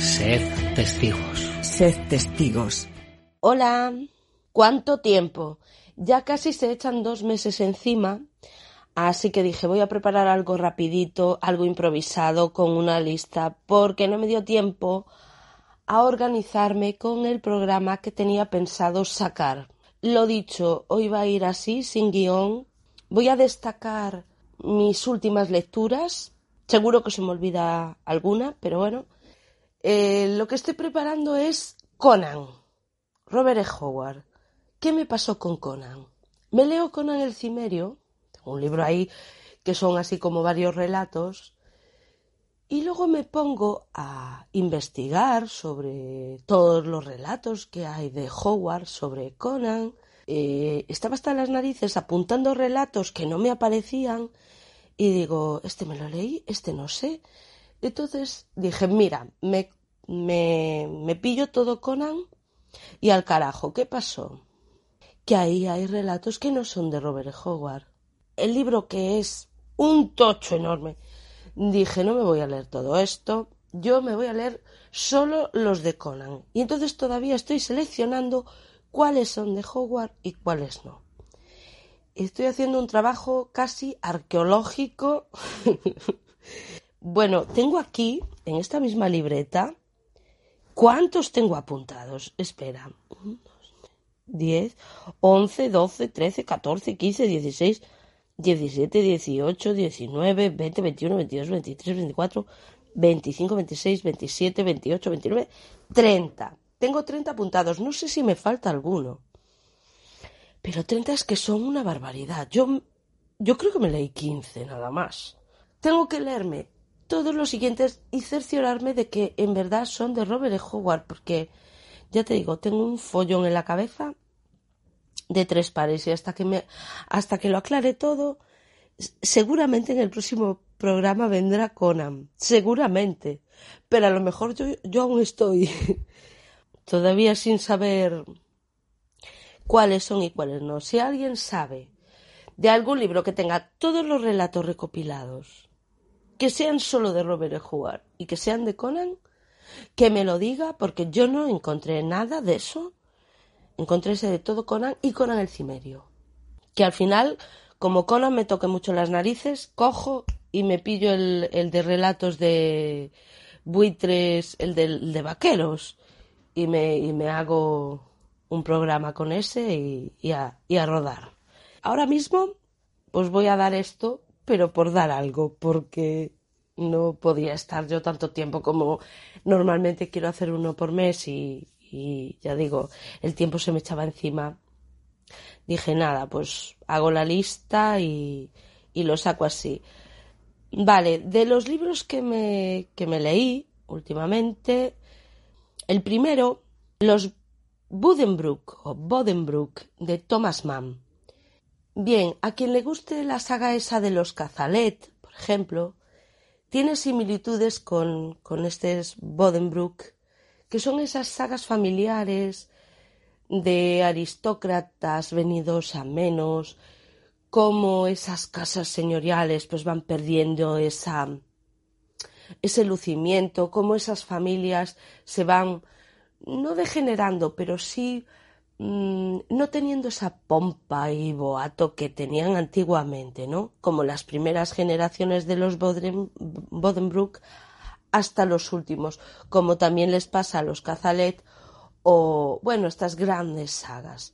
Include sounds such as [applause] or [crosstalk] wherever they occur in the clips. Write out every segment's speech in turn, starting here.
Sed testigos. Sed testigos. Hola, ¿cuánto tiempo? Ya casi se echan dos meses encima, así que dije voy a preparar algo rapidito, algo improvisado con una lista, porque no me dio tiempo a organizarme con el programa que tenía pensado sacar. Lo dicho, hoy va a ir así, sin guion. Voy a destacar mis últimas lecturas. Seguro que se me olvida alguna, pero bueno. Eh, lo que estoy preparando es Conan, Robert E. Howard. ¿Qué me pasó con Conan? Me leo Conan el Cimerio, tengo un libro ahí que son así como varios relatos, y luego me pongo a investigar sobre todos los relatos que hay de Howard sobre Conan. Eh, estaba hasta las narices apuntando relatos que no me aparecían y digo, este me lo leí, este no sé. Entonces dije, mira, me, me, me pillo todo Conan y al carajo, ¿qué pasó? Que ahí hay relatos que no son de Robert Howard. El libro que es un tocho enorme. Dije, no me voy a leer todo esto, yo me voy a leer solo los de Conan. Y entonces todavía estoy seleccionando cuáles son de Howard y cuáles no. Estoy haciendo un trabajo casi arqueológico. [laughs] bueno, tengo aquí, en esta misma libreta, ¿cuántos tengo apuntados? Espera. 10, 11, 12, 13, 14, 15, 16, 17, 18, 19, 20, 21, 22, 23, 24, 25, 26, 27, 28, 29, 30. Tengo 30 apuntados. No sé si me falta alguno. Pero 30 es que son una barbaridad. Yo, yo creo que me leí 15 nada más. Tengo que leerme todos los siguientes y cerciorarme de que en verdad son de Robert E. Howard, porque ya te digo, tengo un follón en la cabeza de tres pares y hasta que me hasta que lo aclare todo seguramente en el próximo programa vendrá Conan seguramente pero a lo mejor yo, yo aún estoy [laughs] todavía sin saber cuáles son y cuáles no si alguien sabe de algún libro que tenga todos los relatos recopilados que sean solo de Robert E. Howard y que sean de Conan que me lo diga porque yo no encontré nada de eso encontré ese de todo Conan y Conan el Cimerio. Que al final, como Conan me toque mucho las narices, cojo y me pillo el, el de relatos de buitres, el de, de vaqueros, y me, y me hago un programa con ese y, y, a, y a rodar. Ahora mismo, pues voy a dar esto, pero por dar algo, porque no podía estar yo tanto tiempo como normalmente quiero hacer uno por mes y, ya digo, el tiempo se me echaba encima. Dije, nada, pues hago la lista y, y lo saco así. Vale, de los libros que me, que me leí últimamente, el primero, Los Budenbrook o Bodenbrook de Thomas Mann. Bien, a quien le guste la saga esa de los Cazalet, por ejemplo, tiene similitudes con, con este Bodenbrook que son esas sagas familiares de aristócratas venidos a menos, cómo esas casas señoriales pues van perdiendo esa ese lucimiento, cómo esas familias se van no degenerando, pero sí mmm, no teniendo esa pompa y boato que tenían antiguamente, ¿no? Como las primeras generaciones de los Boden, Bodenbrook hasta los últimos, como también les pasa a los Cazalet o, bueno, estas grandes sagas.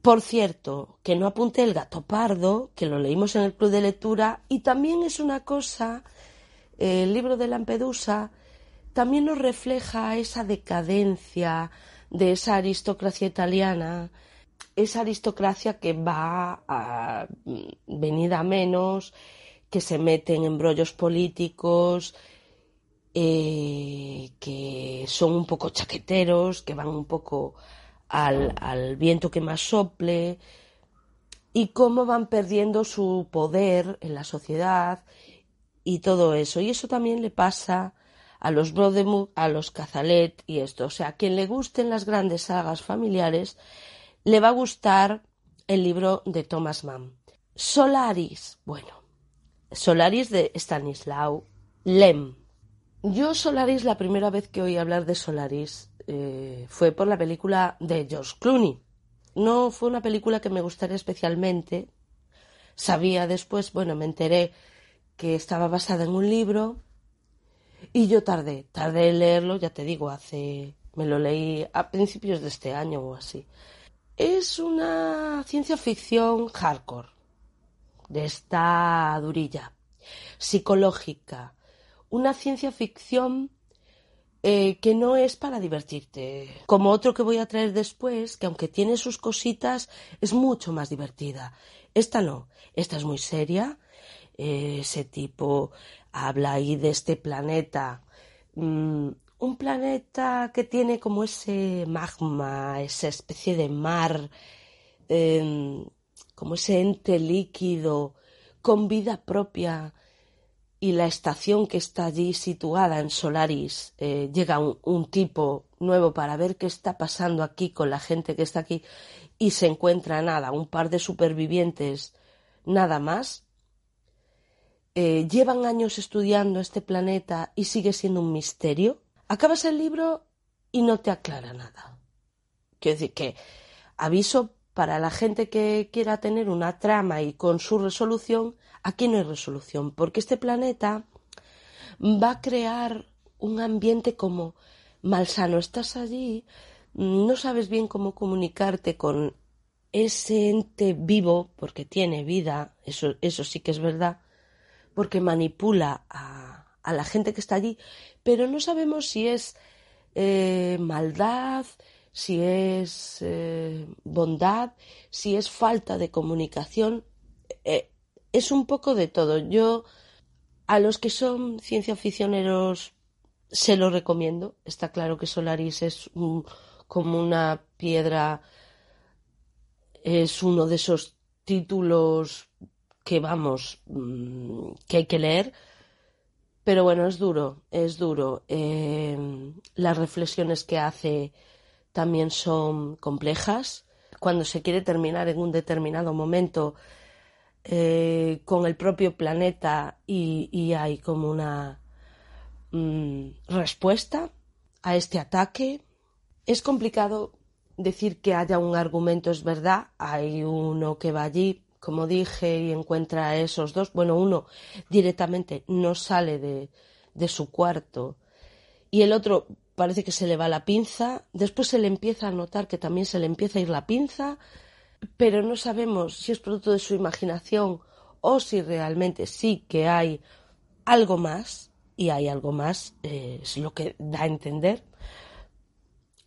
Por cierto, que no apunté el gato pardo, que lo leímos en el club de lectura, y también es una cosa, eh, el libro de Lampedusa también nos refleja esa decadencia de esa aristocracia italiana, esa aristocracia que va a venir a menos, que se mete en embrollos políticos, eh, que que son un poco chaqueteros, que van un poco al, al viento que más sople, y cómo van perdiendo su poder en la sociedad y todo eso. Y eso también le pasa a los Brodemund, a los Cazalet y esto. O sea, a quien le gusten las grandes sagas familiares, le va a gustar el libro de Thomas Mann. Solaris, bueno, Solaris de Stanislaw Lem. Yo Solaris, la primera vez que oí hablar de Solaris eh, fue por la película de George Clooney. No fue una película que me gustara especialmente. Sabía después, bueno, me enteré que estaba basada en un libro y yo tardé, tardé en leerlo, ya te digo, hace, me lo leí a principios de este año o así. Es una ciencia ficción hardcore, de esta durilla, psicológica, una ciencia ficción eh, que no es para divertirte, como otro que voy a traer después, que aunque tiene sus cositas, es mucho más divertida. Esta no, esta es muy seria, eh, ese tipo habla ahí de este planeta, mm, un planeta que tiene como ese magma, esa especie de mar, em, como ese ente líquido con vida propia y la estación que está allí situada en Solaris eh, llega un, un, tipo nuevo para ver qué está pasando aquí con la gente que está aquí y se encuentra nada, un par de supervivientes nada más. Eh, llevan años estudiando este planeta y sigue siendo un misterio. Acabas el libro y no te aclara nada. Quiero decir que aviso para la gente que quiera tener una trama y con su resolución, aquí no hay resolución, porque este planeta va a crear un ambiente como malsano. Estás allí, no sabes bien cómo comunicarte con ese ente vivo, porque tiene vida, eso, eso sí que es verdad, porque manipula a, la gente que está allí, pero no sabemos si es eh, maldad, si es eh, bondad, si es falta de comunicación. Eh, es un poco de todo. Yo a los que son ciencia ficcioneros se lo recomiendo. Está claro que Solaris es como una piedra, es uno de esos títulos que vamos, mm, que hay que leer. Pero bueno, es duro, es duro. Eh, las reflexiones que hace también son complejas. Cuando se quiere terminar en un determinado momento eh, con el propio planeta y, y hay como una mm, respuesta a este ataque, es complicado decir que haya un argumento, es verdad. Hay uno que va allí, como dije, y encuentra a esos dos. Bueno, uno directamente no sale de, de su cuarto y el otro parece que se le va la pinza, después se le empieza a notar que también se le empieza a ir la pinza, pero no sabemos si es producto de su imaginación o si realmente sí que hay algo más, y hay algo más, eh, es lo que da a entender.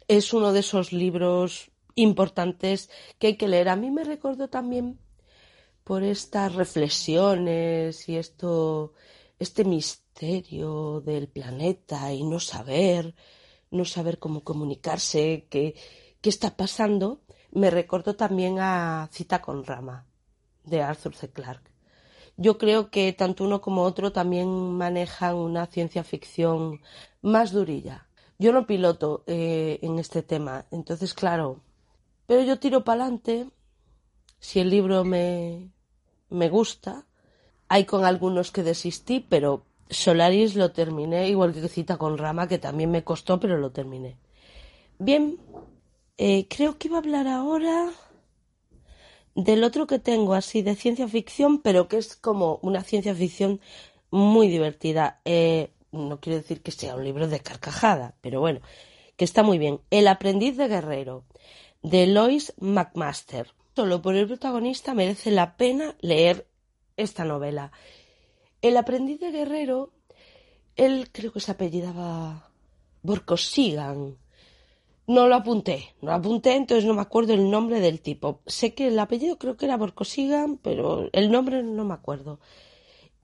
Es uno de esos libros importantes que hay que leer. A mí me recordó también por estas reflexiones y esto, este misterio del planeta y no saber, no saber cómo comunicarse, qué, qué está pasando, me recordó también a Cita con Rama, de Arthur C. Clarke. Yo creo que tanto uno como otro también manejan una ciencia ficción más durilla. Yo no piloto eh, en este tema, entonces claro, pero yo tiro para adelante. Si el libro me, me gusta, hay con algunos que desistí, pero Solaris lo terminé, igual que Cita con Rama, que también me costó, pero lo terminé. Bien, eh, creo que iba a hablar ahora del otro que tengo, así de ciencia ficción, pero que es como una ciencia ficción muy divertida. Eh, no quiero decir que sea un libro de carcajada, pero bueno, que está muy bien. El aprendiz de guerrero, de Lois McMaster. Solo por el protagonista merece la pena leer esta novela. El aprendiz de guerrero, él creo que se apellidaba Borkosigan. No lo apunté, no lo apunté, entonces no me acuerdo el nombre del tipo. Sé que el apellido creo que era Borkosigan, pero el nombre no me acuerdo.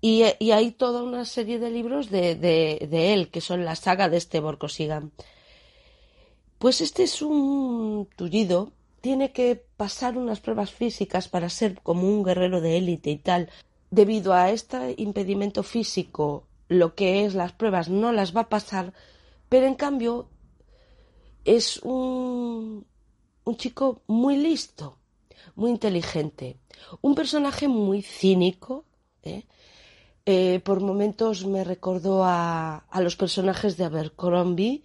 Y, hay toda una serie de libros de, de, de, él, que son la saga de este Borkosigan. Pues este es un tullido, tiene que pasar unas pruebas físicas para ser como un guerrero de élite y tal. Debido a este impedimento físico, lo que es las pruebas no las va a pasar, pero en cambio es un, un chico muy listo, muy inteligente, un personaje muy cínico. ¿eh? Eh, por momentos me recordó a, a, los personajes de Abercrombie,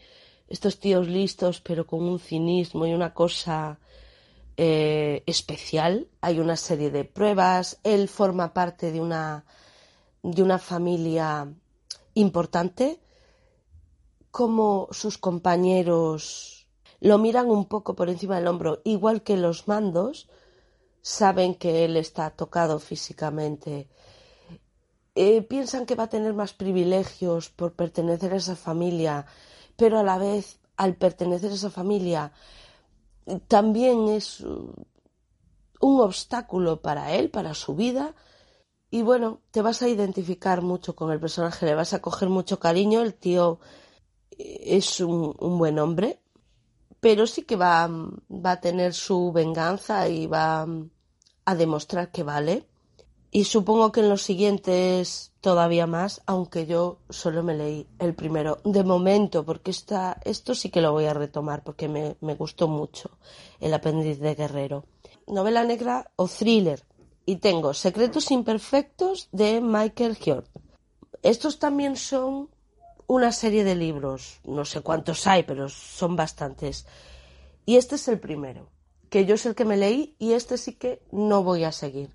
estos tíos listos pero con un cinismo y una cosa eh, especial. Hay una serie de pruebas, él forma parte de una, de una familia importante, como sus compañeros lo miran un poco por encima del hombro, igual que los mandos, saben que él está tocado físicamente. Eh, piensan que va a tener más privilegios por pertenecer a esa familia, pero a la vez, al pertenecer a esa familia, también es un obstáculo para él, para su vida. Y bueno, te vas a identificar mucho con el personaje, le vas a coger mucho cariño. El tío es un, buen hombre, pero sí que va, va a tener su venganza y va a demostrar que vale. Y supongo que en los siguientes todavía más, aunque yo solo me leí el primero de momento, porque esta, esto sí que lo voy a retomar porque me, me gustó mucho, El aprendiz de guerrero. Novela negra o thriller. Y tengo Secretos imperfectos de Michael Hjort. Estos también son una serie de libros, no sé cuántos hay, pero son bastantes. Y este es el primero, que yo es el que me leí y este sí que no voy a seguir.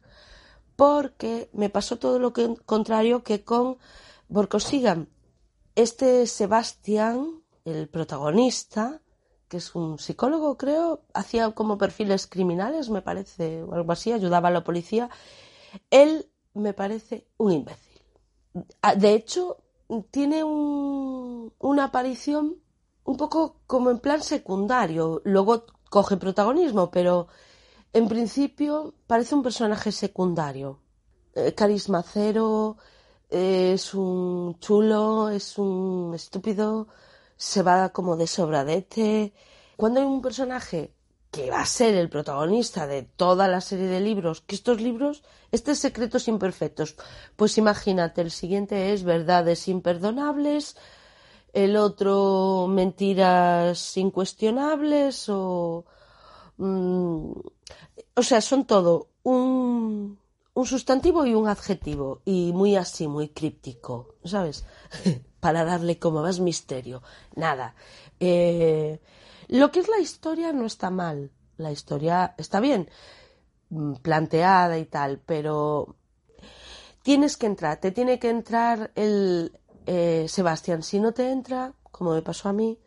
Porque me pasó todo lo contrario que con Borkosigan. Este Sebastián, el protagonista, que es un psicólogo, creo, hacía como perfiles criminales, me parece, o algo así, ayudaba a la policía. Él me parece un imbécil. De hecho, tiene un, una aparición un poco como en plan secundario. Luego coge protagonismo, pero en principio parece un personaje secundario. Eh, carisma cero, eh, es un chulo, es un estúpido, se va como de sobradete. Cuando hay un personaje que va a ser el protagonista de toda la serie de libros, que estos libros, este es Secretos Imperfectos, pues imagínate, el siguiente es Verdades Imperdonables, el otro Mentiras Incuestionables o... Mmm, o sea, son todo un, un sustantivo y un adjetivo, y muy así, muy críptico, ¿sabes? [laughs] Para darle como más misterio. Nada. Eh, lo que es la historia no está mal. La historia está bien planteada y tal, pero tienes que entrar, te tiene que entrar el eh, Sebastián. Si no te entra, como me pasó a mí,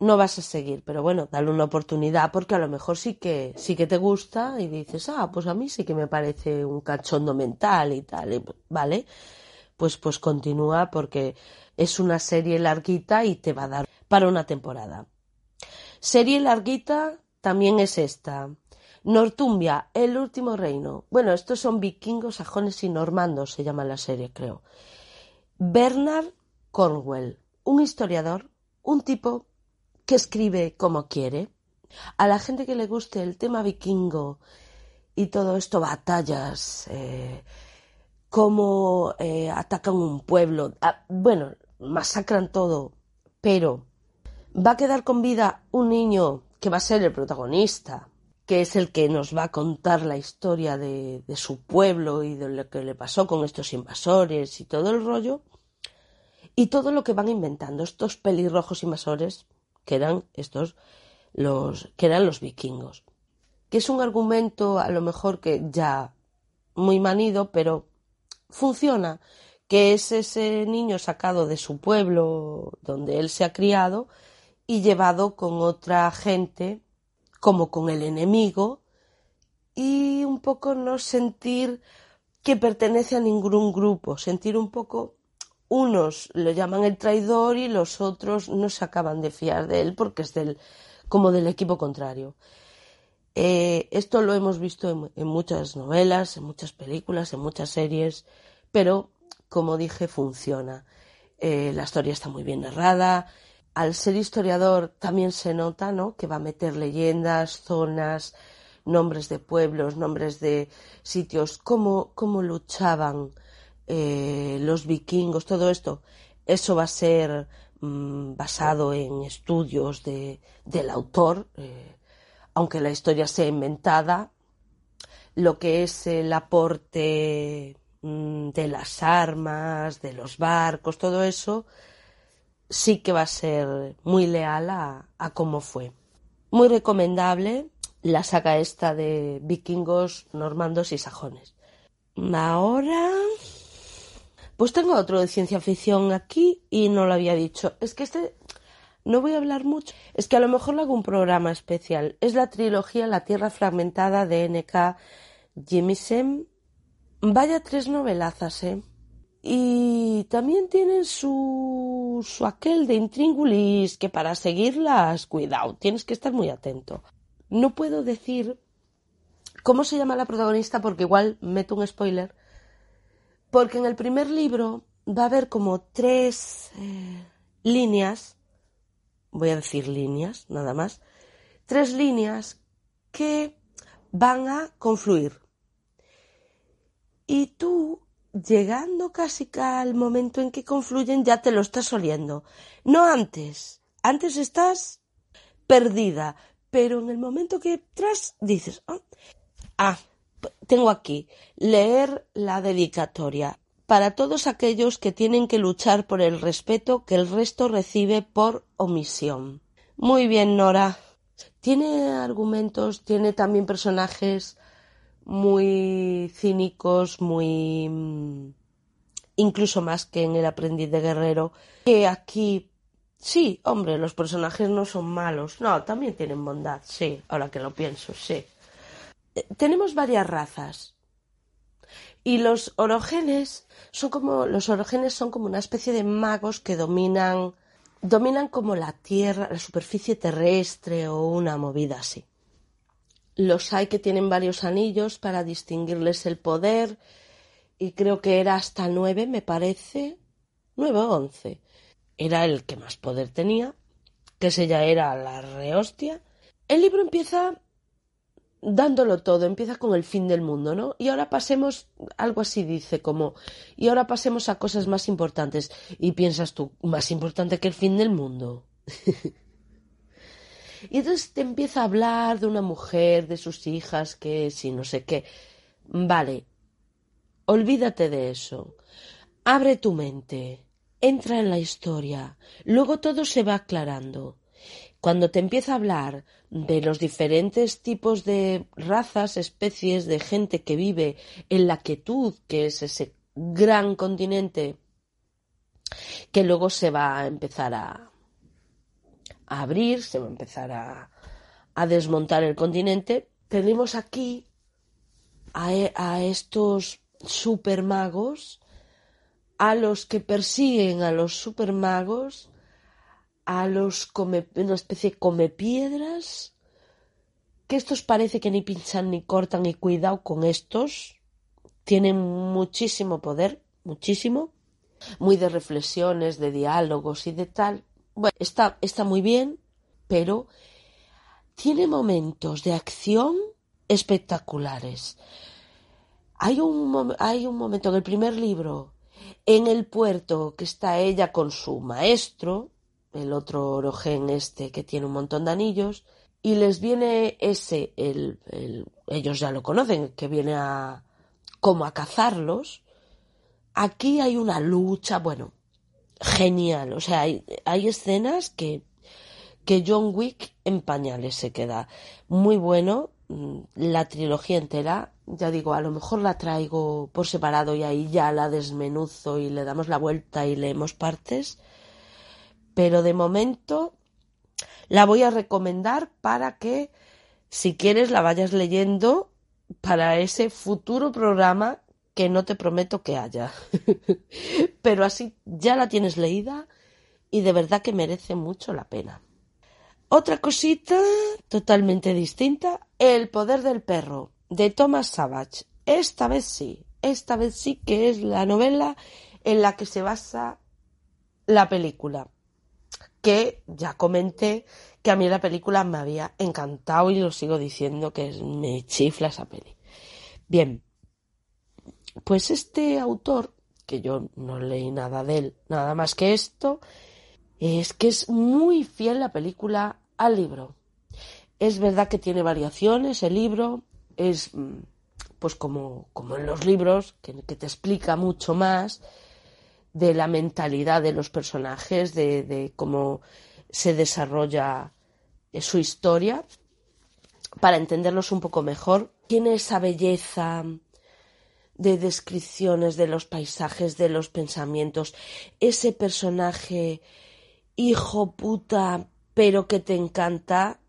no vas a seguir, pero bueno, dale una oportunidad porque a lo mejor sí que sí que te gusta y dices, ah, pues a mí sí que me parece un cachondo mental y tal, ¿vale? Pues pues continúa porque es una serie larguita y te va a dar para una temporada. Serie larguita también es esta. Nortumbia, el último reino. Bueno, estos son vikingos, sajones y normandos, se llama la serie, creo. Bernard Cornwell, un historiador, un tipo que escribe como quiere. A la gente que le guste el tema vikingo y todo esto, batallas, eh, cómo eh, atacan un pueblo, ah, bueno, masacran todo, pero va a quedar con vida un niño que va a ser el protagonista, que es el que nos va a contar la historia de, de su pueblo y de lo que le pasó con estos invasores y todo el rollo, y todo lo que van inventando estos pelirrojos invasores que eran estos los que eran los vikingos. Que es un argumento a lo mejor que ya muy manido pero funciona que es ese niño sacado de su pueblo donde él se ha criado y llevado con otra gente como con el enemigo y un poco no sentir que pertenece a ningún grupo, sentir un poco unos lo llaman el traidor y los otros no se acaban de fiar de él porque es del, como del equipo contrario. Eh, esto lo hemos visto en, muchas novelas, en muchas películas, en muchas series, pero como dije, funciona. Eh, la historia está muy bien narrada, al ser historiador también se nota, ¿no? Que va a meter leyendas, zonas, nombres de pueblos, nombres de sitios, cómo, cómo luchaban eh, los vikingos, todo esto. Eso va a ser mm, basado en estudios de, del autor, eh, aunque la historia sea inventada, lo que es el aporte mm, de las armas, de los barcos, todo eso, sí que va a ser muy leal a, a cómo fue. Muy recomendable la saga esta de vikingos, normandos y sajones. Ahora, pues tengo otro de ciencia ficción aquí y no lo había dicho. Es que este no voy a hablar mucho. Es que a lo mejor le hago un programa especial. Es la trilogía La Tierra Fragmentada de N.K. Jemisin. Vaya tres novelazas, ¿eh? Y también tienen su, su aquel de intríngulis que para seguirlas, cuidado, tienes que estar muy atento. No puedo decir cómo se llama la protagonista porque igual meto un spoiler. Porque en el primer libro va a haber como tres eh, líneas, voy a decir líneas, nada más, tres líneas que van a confluir. Y tú llegando casi al momento en que confluyen ya te lo estás oliendo. No antes. Antes estás perdida. Pero en el momento que tras dices, ah, ah, tengo aquí, leer la dedicatoria para todos aquellos que tienen que luchar por el respeto que el resto recibe por omisión. Muy bien, Nora. Tiene argumentos, tiene también personajes muy cínicos, muy mm, incluso más que en El aprendiz de guerrero, que aquí sí, hombre, los personajes no son malos, no, también tienen bondad, sí, ahora que lo pienso, sí. Tenemos varias razas. Y los orogenes son como los orogenes son como una especie de magos que dominan dominan como la tierra, la superficie terrestre o una movida así. Los hay que tienen varios anillos para distinguirles el poder y creo que era hasta nueve, me parece, nueve o once. Era el que más poder tenía, que ese ya era la rehostia. El libro empieza dándolo todo, empieza con el fin del mundo, ¿no? Y ahora pasemos, algo así dice, como, y ahora pasemos a cosas más importantes. Y piensas tú, más importante que el fin del mundo. [laughs] Y entonces te empieza a hablar de una mujer, de sus hijas, que si no sé qué. Vale, olvídate de eso. Abre tu mente, entra en la historia, luego todo se va aclarando. Cuando te empieza a hablar de los diferentes tipos de razas, especies de gente que vive en la quietud, que es ese gran continente, que luego se va a empezar a, abrir, se va a empezar a, a desmontar el continente. Tenemos aquí a, e, a estos supermagos, a los que persiguen a los supermagos, a los come, una especie de come piedras, que estos parece que ni pinchan ni cortan y cuidado con estos, tienen muchísimo poder, muchísimo, muy de reflexiones, de diálogos y de tal, bueno, está, está muy bien, pero tiene momentos de acción espectaculares. Hay un, hay un momento en el primer libro, en el puerto, que está ella con su maestro, el otro orogen este que tiene un montón de anillos, y les viene ese, el, el, ellos ya lo conocen, que viene a como a cazarlos. Aquí hay una lucha, bueno, genial. O sea, hay, hay escenas que, que John Wick en pañales se queda. Muy bueno, mm, la trilogía entera. Ya digo, a lo mejor la traigo por separado y ahí ya la desmenuzo y le damos la vuelta y leemos partes. Pero de momento la voy a recomendar para que, si quieres, la vayas leyendo para ese futuro programa que no te prometo que haya. [laughs] Pero así ya la tienes leída y de verdad que merece mucho la pena. Otra cosita totalmente distinta, El poder del perro, de Thomas Savage. Esta vez sí, esta vez sí que es la novela en la que se basa la película. Que ya comenté que a mí la película me había encantado y lo sigo diciendo que me chifla esa peli. Bien, pues este autor, que yo no leí nada de él, nada más que esto, es que es muy fiel la película al libro. Es verdad que tiene variaciones el libro, es mm, pues como, como en los libros, que, que te explica mucho más de la mentalidad de los personajes, de, cómo se desarrolla su historia, para entenderlos un poco mejor. Tiene esa belleza de descripciones de los paisajes, de los pensamientos, ese personaje hijo puta, pero que te encanta,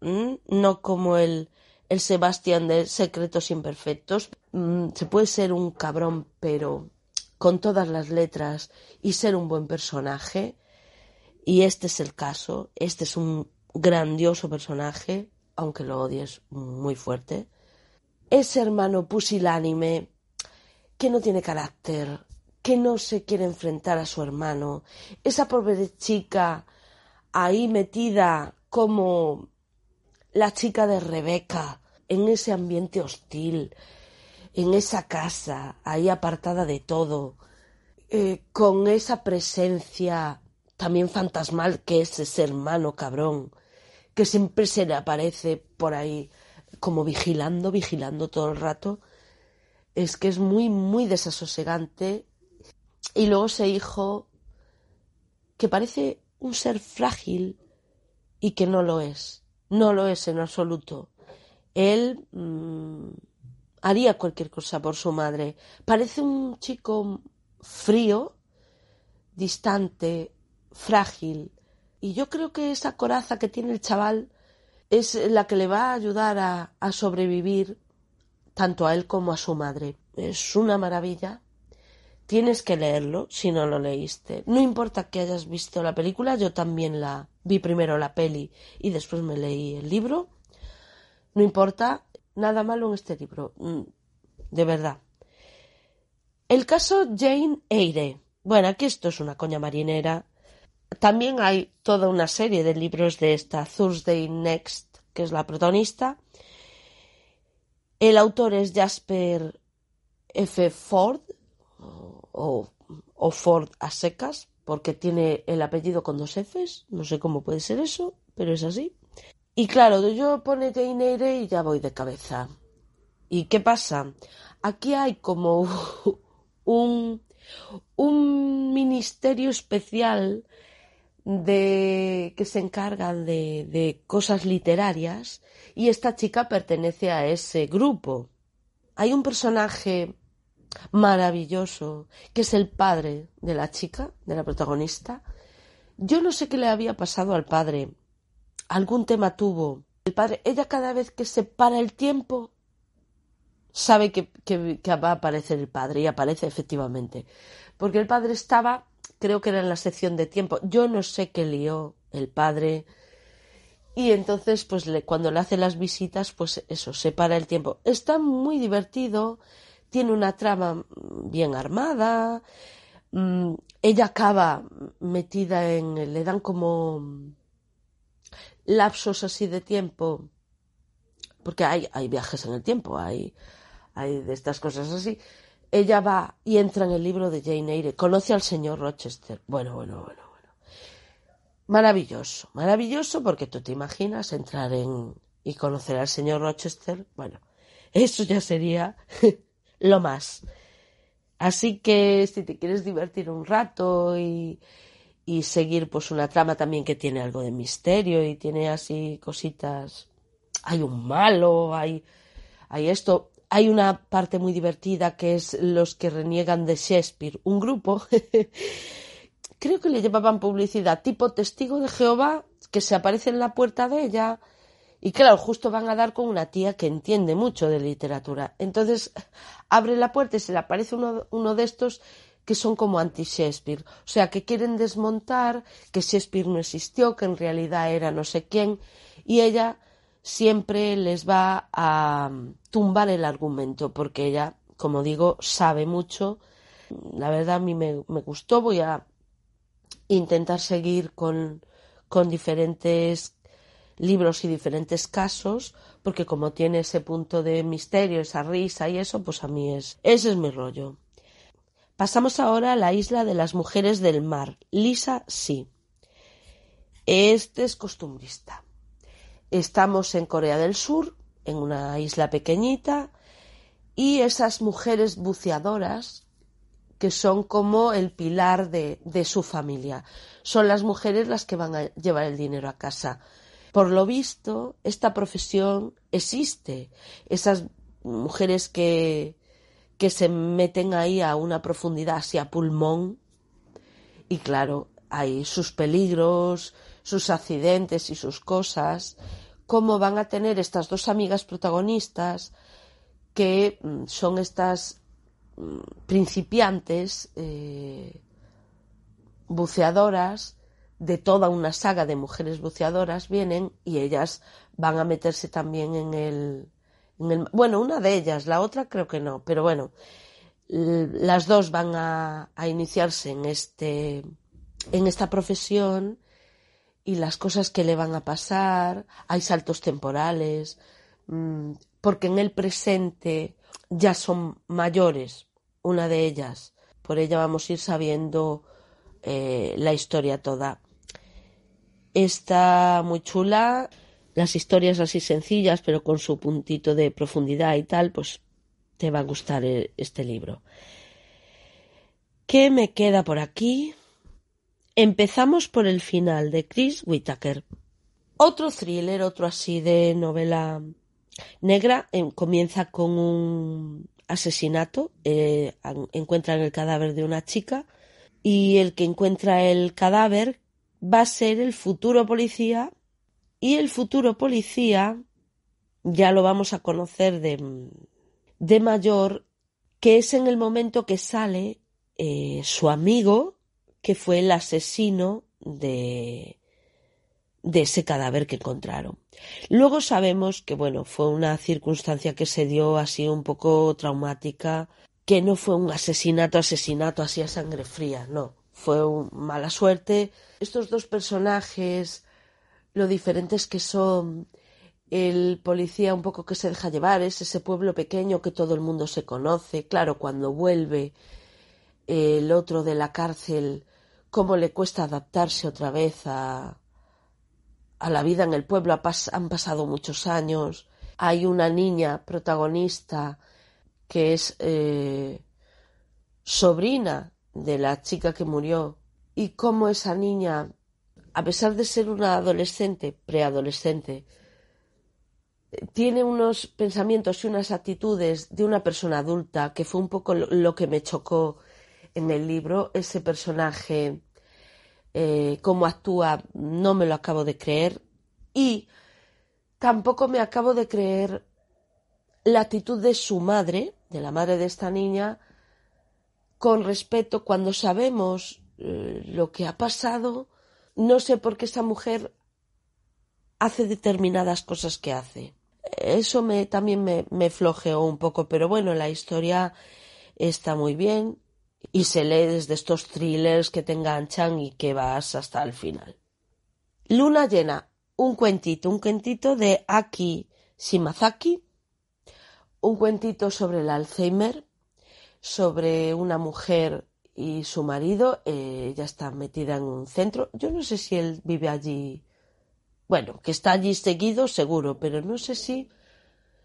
no como el, el Sebastián de Secretos Imperfectos. Mm, se puede ser un cabrón, pero con todas las letras y ser un buen personaje. Y este es el caso. Este es un grandioso personaje, aunque lo odies muy fuerte. Ese hermano pusilánime que no tiene carácter, que no se quiere enfrentar a su hermano. Esa pobre chica ahí metida como la chica de Rebeca en ese ambiente hostil, en esa casa, ahí apartada de todo, eh, con esa presencia también fantasmal que es ese hermano cabrón, que siempre se le aparece por ahí como vigilando, vigilando todo el rato, es que es muy, muy desasosegante. Y luego ese hijo que parece un ser frágil y que no lo es, no lo es en absoluto. Él mmm, haría cualquier cosa por su madre. Parece un chico frío, distante, frágil. Y yo creo que esa coraza que tiene el chaval es la que le va a ayudar a, a sobrevivir tanto a él como a su madre. Es una maravilla. Tienes que leerlo si no lo leíste. No importa que hayas visto la película, yo también la vi primero la peli y después me leí el libro. No importa, nada malo en este libro, mm, de verdad. El caso Jane Eyre. Bueno, aquí esto es una coña marinera. También hay toda una serie de libros de esta Thursday Next, que es la protagonista. El autor es Jasper F. Ford, o, o Ford a secas, porque tiene el apellido con dos Fs. No sé cómo puede ser eso, pero es así. Y claro, yo pone Jane Eyre y ya voy de cabeza. ¿Y qué pasa? Aquí hay como [laughs] un, un ministerio especial de que se encargan de, de cosas literarias y esta chica pertenece a ese grupo. Hay un personaje maravilloso que es el padre de la chica, de la protagonista. Yo no sé qué le había pasado al padre algún tema tuvo. El padre, ella cada vez que se para el tiempo sabe que, va a aparecer el padre y aparece efectivamente. Porque el padre estaba, creo que era en la sección de tiempo. Yo no sé qué lió el padre. Y entonces, pues cuando le hace las visitas, pues eso, se para el tiempo. Está muy divertido, tiene una trama bien armada. Mmm, ella acaba metida en. le dan como lapsos así de tiempo, porque hay, hay viajes en el tiempo, hay, hay de estas cosas así. Ella va y entra en el libro de Jane Eyre, conoce al señor Rochester. Bueno, bueno, bueno, bueno. Maravilloso, maravilloso porque tú te imaginas entrar en y conocer al señor Rochester. Bueno, eso ya sería [laughs] lo más. Así que si te quieres divertir un rato y, y seguir pues una trama también que tiene algo de misterio y tiene así cositas hay un malo hay hay esto hay una parte muy divertida que es los que reniegan de Shakespeare un grupo [laughs] creo que le llevaban publicidad tipo testigo de Jehová que se aparece en la puerta de ella y claro, justo van a dar con una tía que entiende mucho de literatura. Entonces abre la puerta y se le aparece uno, uno de estos que son como anti-Shakespeare, o sea, que quieren desmontar que Shakespeare no existió, que en realidad era no sé quién, y ella siempre les va a tumbar el argumento, porque ella, como digo, sabe mucho. La verdad a mí me, gustó, voy a intentar seguir con, con diferentes libros y diferentes casos, porque como tiene ese punto de misterio, esa risa y eso, pues a mí es, ese es mi rollo. Pasamos ahora a la isla de las mujeres del mar, Lisa Sí. Este es costumbrista. Estamos en Corea del Sur, en una isla pequeñita, y esas mujeres buceadoras que son como el pilar de, de, su familia. Son las mujeres las que van a llevar el dinero a casa. Por lo visto, esta profesión existe. Esas mujeres que, que se meten ahí a una profundidad hacia pulmón. Y claro, hay sus peligros, sus accidentes y sus cosas. Cómo van a tener estas dos amigas protagonistas que son estas principiantes eh, buceadoras de toda una saga de mujeres buceadoras vienen y ellas van a meterse también en el, bueno una de ellas la otra creo que no pero bueno las dos van a, iniciarse en este en esta profesión y las cosas que le van a pasar hay saltos temporales mmm, porque en el presente ya son mayores, una de ellas. Por ella vamos a ir sabiendo eh, la historia toda. Está muy chula, las historias así sencillas, pero con su puntito de profundidad y tal, pues te va a gustar eh, este libro. ¿Qué me queda por aquí? Empezamos por el final de Chris Whitaker. Otro thriller, otro así de novela negra, eh, comienza con un asesinato, eh, encuentran el cadáver de una chica y el que encuentra el cadáver va a ser el futuro policía y el futuro policía ya lo vamos a conocer de, de mayor, que es en el momento que sale eh, su amigo, que fue el asesino de, de ese cadáver que encontraron. Luego sabemos que, bueno, fue una circunstancia que se dio así un poco traumática, que no fue un asesinato, asesinato así a sangre fría, no, fue un, mala suerte. Estos dos personajes, lo diferentes que son, el policía un poco que se deja llevar, es ese pueblo pequeño que todo el mundo se conoce, claro, cuando vuelve el otro de la cárcel, cómo le cuesta adaptarse otra vez a, a la vida en el pueblo. Han pasado muchos años. Hay una niña protagonista que es eh, sobrina de la chica que murió y cómo esa niña, a pesar de ser una adolescente, preadolescente, tiene unos pensamientos y unas actitudes de una persona adulta que fue un poco lo que me chocó en el libro, ese personaje eh, cómo actúa no me lo acabo de creer. Y tampoco me acabo de creer la actitud de su madre, de la madre de esta niña, con respeto cuando sabemos eh, lo que ha pasado, no sé por qué esa mujer hace determinadas cosas que hace. Eso me, también me, me flojeó un poco, pero bueno, la historia está muy bien y se lee desde estos thrillers que te enganchan y que vas hasta el final. Luna llena, un cuentito, un cuentito de Aki Shimazaki, un cuentito sobre el Alzheimer, sobre una mujer y su marido, eh, ella está metida en un centro, yo no sé si él vive allí, bueno, que está allí seguido, seguro, pero no sé si,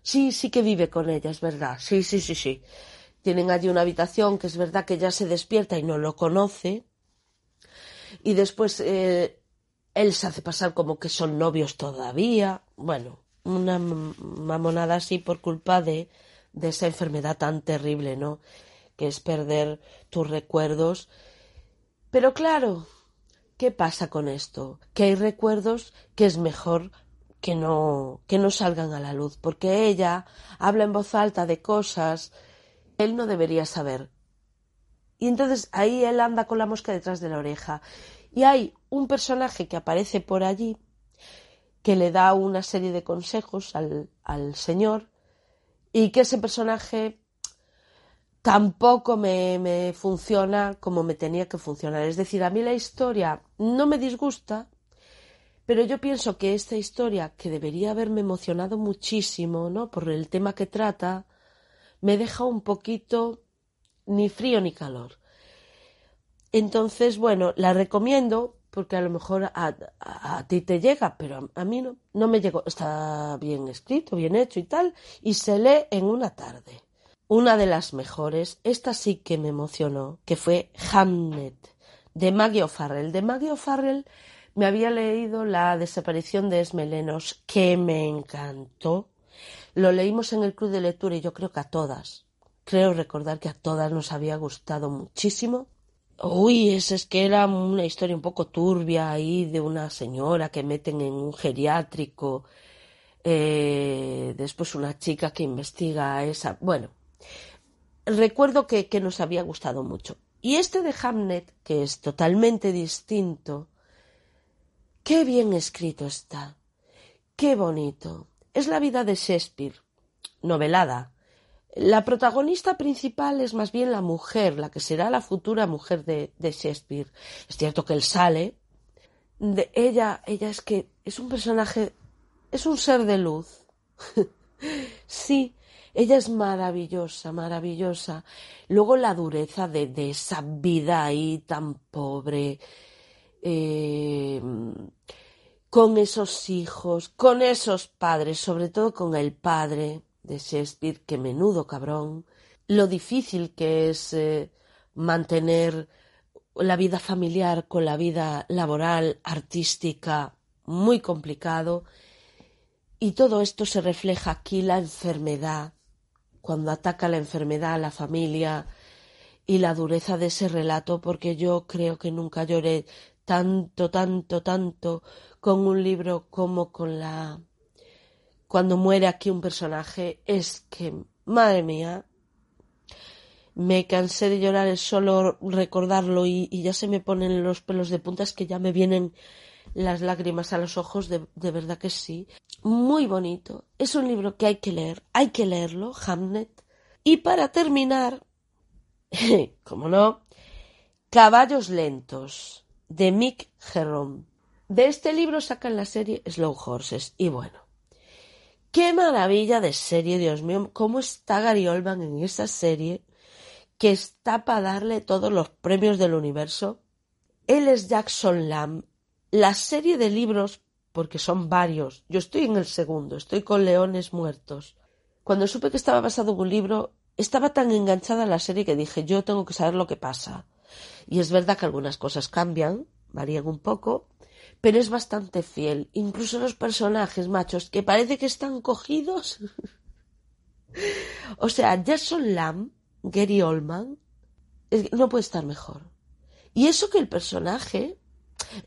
sí, sí que vive con ella, es verdad, sí, sí, sí, sí tienen allí una habitación que es verdad que ya se despierta y no lo conoce. Y después eh, él se hace pasar como que son novios todavía. Bueno, una mamonada así por culpa de, de esa enfermedad tan terrible, ¿no? Que es perder tus recuerdos. Pero claro, ¿qué pasa con esto? Que hay recuerdos que es mejor que no, que no salgan a la luz, porque ella habla en voz alta de cosas él no debería saber. Y entonces ahí él anda con la mosca detrás de la oreja. Y hay un personaje que aparece por allí que le da una serie de consejos al, al señor y que ese personaje tampoco me, me, funciona como me tenía que funcionar. Es decir, a mí la historia no me disgusta, Pero yo pienso que esta historia, que debería haberme emocionado muchísimo, ¿no? Por el tema que trata, me deja un poquito ni frío ni calor. Entonces, bueno, la recomiendo porque a lo mejor a, a- ti te llega, pero a, a mí no, no me llegó. Está bien escrito, bien hecho y tal, y se lee en una tarde. Una de las mejores, esta sí que me emocionó, que fue Hamnet, de Maggie O'Farrell. De Maggie O'Farrell me había leído La desaparición de Esmelenos, que me encantó. Lo leímos en el club de lectura y yo creo que a todas, creo recordar que a todas nos había gustado muchísimo. Uy, es, es que era una historia un poco turbia ahí de una señora que meten en un geriátrico, eh, después una chica que investiga esa. Bueno, recuerdo que, nos había gustado mucho. Y este de Hamnet, que es totalmente distinto, qué bien escrito está, qué bonito. Es la vida de Shakespeare, novelada. La protagonista principal es más bien la mujer, la que será la futura mujer de, de Shakespeare. Es cierto que él sale. De ella, ella es que es un personaje, es un ser de luz. [laughs] sí, ella es maravillosa, maravillosa. Luego la dureza de, de esa vida ahí tan pobre, eh, con esos hijos, con esos padres, sobre todo con el padre de Shakespeare, que menudo cabrón, lo difícil que es eh, mantener la vida familiar con la vida laboral, artística, muy complicado. Y todo esto se refleja aquí, la enfermedad, cuando ataca la enfermedad a la familia y la dureza de ese relato, porque yo creo que nunca lloré tanto, tanto, tanto con un libro como con la... Cuando muere aquí un personaje, es que, madre mía, me cansé de llorar es solo recordarlo y, y ya se me ponen los pelos de punta, es que ya me vienen las lágrimas a los ojos, de, de verdad que sí. Muy bonito. Es un libro que hay que leer, hay que leerlo, Hamnet. Y para terminar, [laughs] como no, Caballos Lentos, de Mick Jerome. De este libro sacan la serie Slow Horses. Y bueno, qué maravilla de serie, Dios mío, cómo está Gary Oldman en esa serie, que está para darle todos los premios del universo. Él es Jackson Lamb. La serie de libros, porque son varios, yo estoy en el segundo, estoy con Leones Muertos. Cuando supe que estaba basado en un libro, estaba tan enganchada a la serie que dije, yo tengo que saber lo que pasa. Y es verdad que algunas cosas cambian, varían un poco, pero es bastante fiel. Incluso los personajes machos que parece que están cogidos. [laughs] o sea, Jason Lamb, Gary Oldman, no puede estar mejor. Y eso que el personaje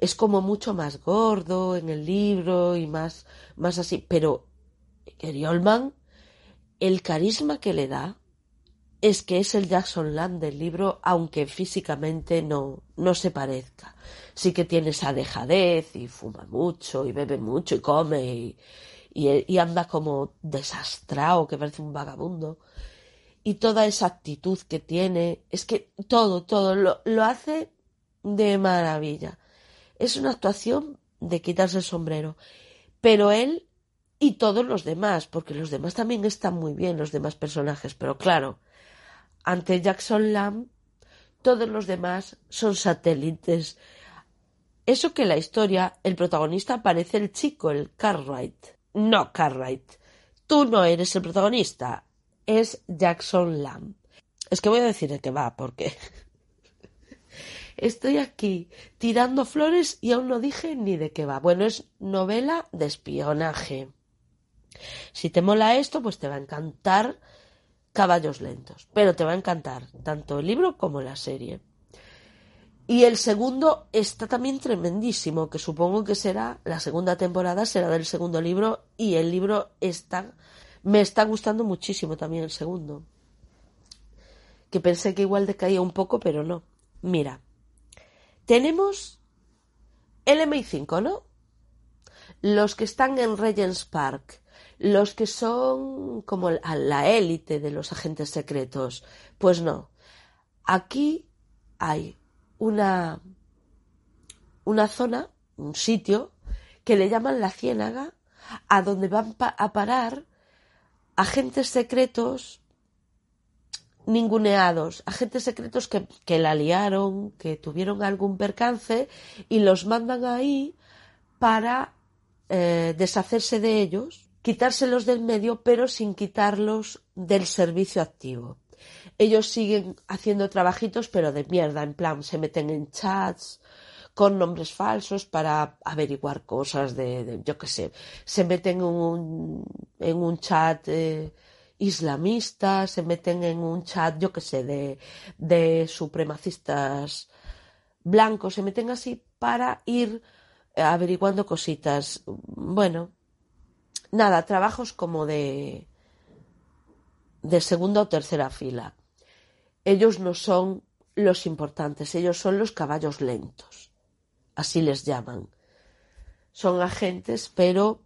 es como mucho más gordo en el libro y más, más así, pero Gary Oldman, el carisma que le da es que es el Jackson Lamb del libro, aunque físicamente no, no se parezca. Sí que tiene esa dejadez y fuma mucho y bebe mucho y come y, y, y anda como desastrado, que parece un vagabundo. Y toda esa actitud que tiene, es que todo, todo lo, lo hace de maravilla. Es una actuación de quitarse el sombrero. Pero él y todos los demás, porque los demás también están muy bien, los demás personajes, pero claro, ante Jackson Lamb, todos los demás son satélites. Eso que la historia, el protagonista parece el chico, el Cartwright. No, Cartwright. Tú no eres el protagonista. Es Jackson Lamb. Es que voy a decir de qué va, porque estoy aquí tirando flores y aún no dije ni de qué va. Bueno, es novela de espionaje. Si te mola esto, pues te va a encantar Caballos Lentos. Pero te va a encantar tanto el libro como la serie. Y el segundo está también tremendísimo, que supongo que será, la segunda temporada será del segundo libro y el libro está, me está gustando muchísimo también el segundo. Que pensé que igual decaía un poco, pero no. Mira, tenemos el MI5, ¿no? Los que están en Regents Park, los que son como la élite de los agentes secretos. Pues no. Aquí hay una, una zona, un sitio, que le llaman la ciénaga, a donde van a parar agentes secretos ninguneados, agentes secretos que, que la liaron, que tuvieron algún percance y los mandan ahí para eh, deshacerse de ellos, quitárselos del medio, pero sin quitarlos del servicio activo. Ellos siguen haciendo trabajitos, pero de mierda, en plan, se meten en chats con nombres falsos para averiguar cosas de, yo qué sé, se meten en un, en un chat eh, islamista, se meten en un chat, yo qué sé, de, de supremacistas blancos, se meten así para ir eh, averiguando cositas. Bueno, nada, trabajos como de, de segunda o tercera fila. Ellos no son los importantes, ellos son los caballos lentos, así les llaman. Son agentes, pero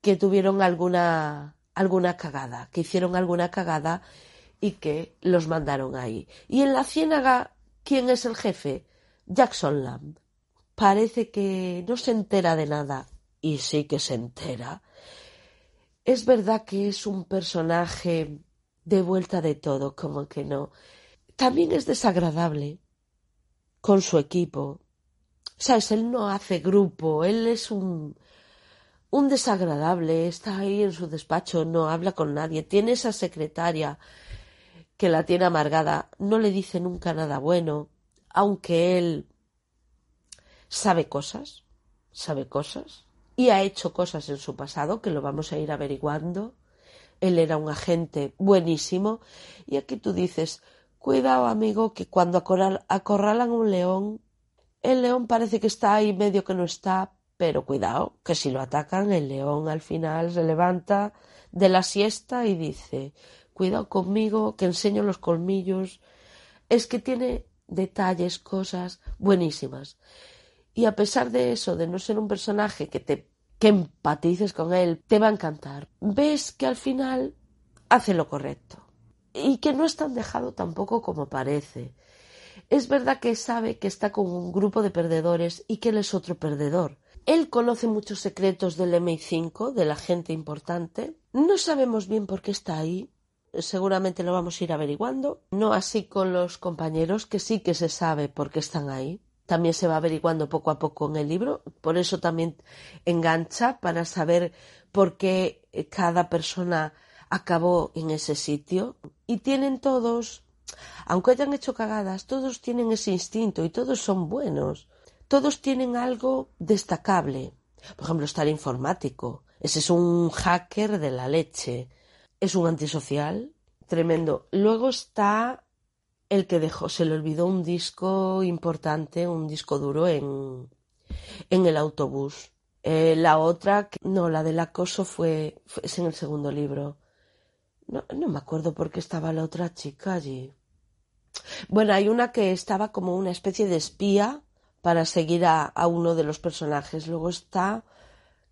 que tuvieron alguna, alguna cagada, que hicieron alguna cagada y que los mandaron ahí. Y en la ciénaga, ¿quién es el jefe? Jackson Lamb. Parece que no se entera de nada, y sí que se entera. Es verdad que es un personaje de vuelta de todo, como que no. También es desagradable con su equipo. Sabes, él no hace grupo, él es un, un desagradable, está ahí en su despacho, no habla con nadie, tiene esa secretaria que la tiene amargada, no le dice nunca nada bueno, aunque él sabe cosas, sabe cosas, y ha hecho cosas en su pasado que lo vamos a ir averiguando. Él era un agente buenísimo, y aquí tú dices, cuidado amigo, que cuando acorral- acorralan un león, el león parece que está ahí medio que no está, pero cuidado, que si lo atacan, el león al final se levanta de la siesta y dice, cuidado conmigo, que enseño los colmillos. Es que tiene detalles, cosas buenísimas. Y a pesar de eso, de no ser un personaje que te que empatices con él, te va a encantar. Ves que al final hace lo correcto. Y que no es tan dejado tampoco como parece. Es verdad que sabe que está con un grupo de perdedores y que él es otro perdedor. Él conoce muchos secretos del MI5, de la gente importante. No sabemos bien por qué está ahí. Seguramente lo vamos a ir averiguando. No así con los compañeros, que sí que se sabe por qué están ahí. También se va averiguando poco a poco en el libro. Por eso también engancha para saber por qué cada persona acabó en ese sitio. Y tienen todos aunque hayan hecho cagadas, todos tienen ese instinto y todos son buenos. Todos tienen algo destacable. Por ejemplo, está el informático. Ese es un hacker de la leche. Es un antisocial. Tremendo. Luego está el que dejó, se le olvidó un disco importante, un disco duro en, en el autobús. Eh, la otra, no, la del acoso fue, fue- es en el segundo libro. No, no me acuerdo por qué estaba la otra chica allí. Bueno, hay una que estaba como una especie de espía para seguir a, uno de los personajes. Luego está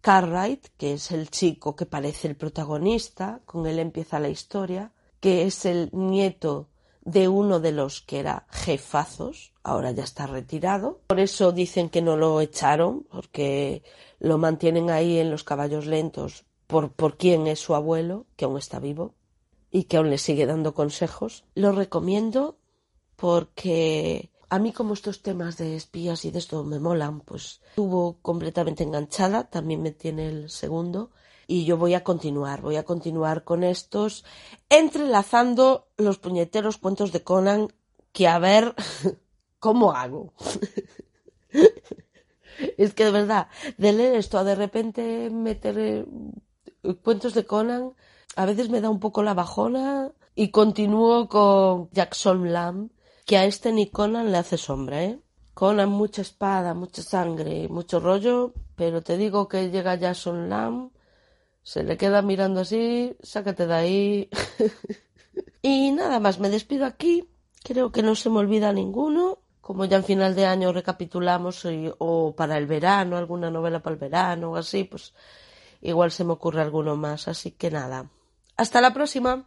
Cartwright, que es el chico que parece el protagonista, con él empieza la historia, que es el nieto de uno de los que era jefazos, ahora ya está retirado. Por eso dicen que no lo echaron, porque lo mantienen ahí en los caballos lentos por, por quién es su abuelo, que aún está vivo y que aún le sigue dando consejos. Lo recomiendo porque a mí como estos temas de espías y de esto me molan, pues estuvo completamente enganchada, también me tiene el segundo y yo voy a continuar, voy a continuar con estos entrelazando los puñeteros cuentos de Conan que a ver [laughs] cómo hago. [laughs] es que de verdad, de leer esto a de repente meter cuentos de Conan, a veces me da un poco la bajona y continúo con Jackson Lamb, que a este ni Conan le hace sombra, ¿eh? Conan mucha espada, mucha sangre, mucho rollo, pero te digo que llega Jackson Lamb, se le queda mirando así, sácate de ahí. [laughs] y nada más, me despido aquí, creo que no se me olvida ninguno. Como ya en final de año recapitulamos o para el verano, alguna novela para el verano o así, pues igual se me ocurre alguno más. Así que nada. Hasta la próxima.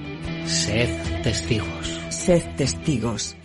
Sed testigos. Sed testigos.